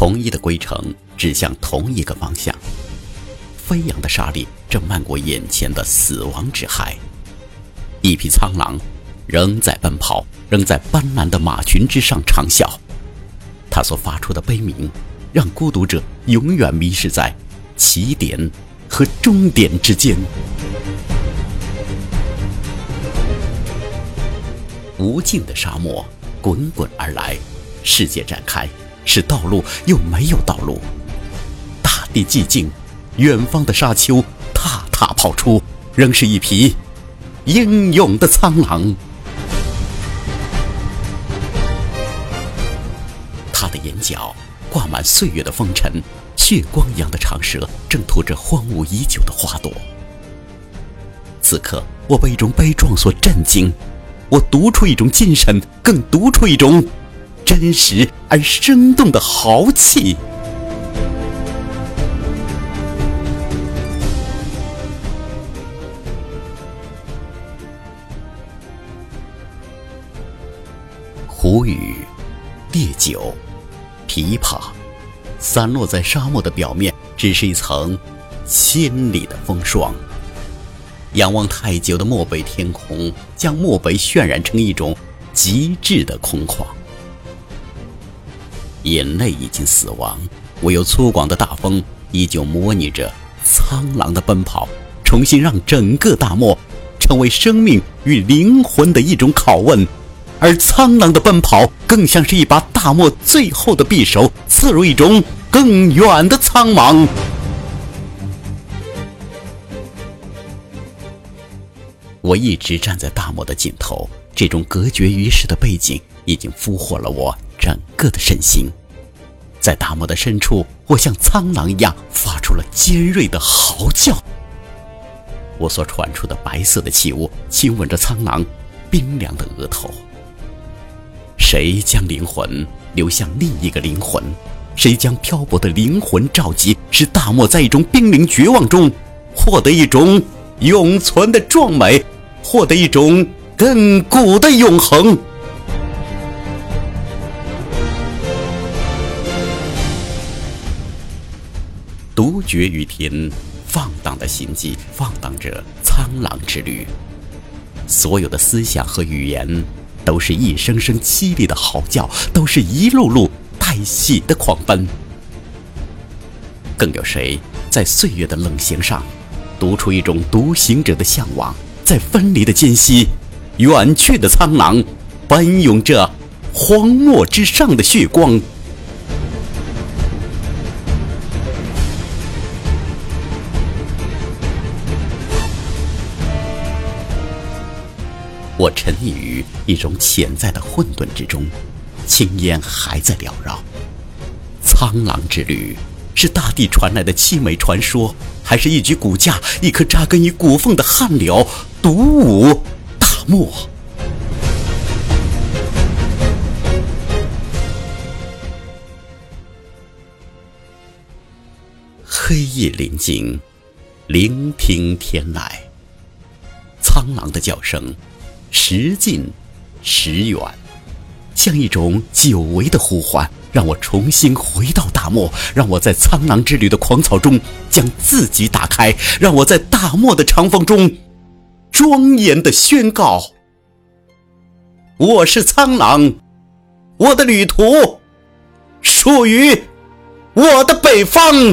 同一的归程，指向同一个方向。飞扬的沙粒正漫过眼前的死亡之海。一匹苍狼仍在奔跑，仍在斑斓的马群之上长啸。它所发出的悲鸣，让孤独者永远迷失在起点和终点之间。无尽的沙漠滚滚而来，世界展开，是道路又没有道路。大地寂静，远方的沙丘踏踏跑出，仍是一匹英勇的苍狼。他的眼角挂满岁月的风尘，血光一样的长舌正吐着荒芜已久的花朵。此刻，我被一种悲壮所震惊。我读出一种精神，更读出一种真实而生动的豪气。胡语、烈酒、琵琶，散落在沙漠的表面，只是一层千里的风霜。仰望太久的漠北天空，将漠北渲染成一种极致的空旷。眼泪已经死亡，唯有粗犷的大风依旧模拟着苍狼的奔跑，重新让整个大漠成为生命与灵魂的一种拷问。而苍狼的奔跑，更像是一把大漠最后的匕首，刺入一种更远的苍茫。我一直站在大漠的尽头，这种隔绝于世的背景已经俘获了我整个的身心。在大漠的深处，我像苍狼一样发出了尖锐的嚎叫。我所传出的白色的气雾亲吻着苍狼冰凉的额头。谁将灵魂流向另一个灵魂？谁将漂泊的灵魂召集，使大漠在一种濒临绝望中获得一种永存的壮美？获得一种亘古的永恒。独绝于天，放荡的心迹，放荡着苍狼之旅。所有的思想和语言，都是一声声凄厉的嚎叫，都是一路路带血的狂奔。更有谁在岁月的冷行上，读出一种独行者的向往？在分离的间隙，远去的苍狼奔涌着荒漠之上的血光。我沉溺于一种潜在的混沌之中，青烟还在缭绕。苍狼之旅。是大地传来的凄美传说，还是一具骨架、一颗扎根于骨缝的汗流，独舞大漠？黑夜临近，聆听天籁，苍狼的叫声，时近时远，像一种久违的呼唤。让我重新回到大漠，让我在苍狼之旅的狂草中将自己打开，让我在大漠的长风中庄严的宣告：我是苍狼，我的旅途属于我的北方。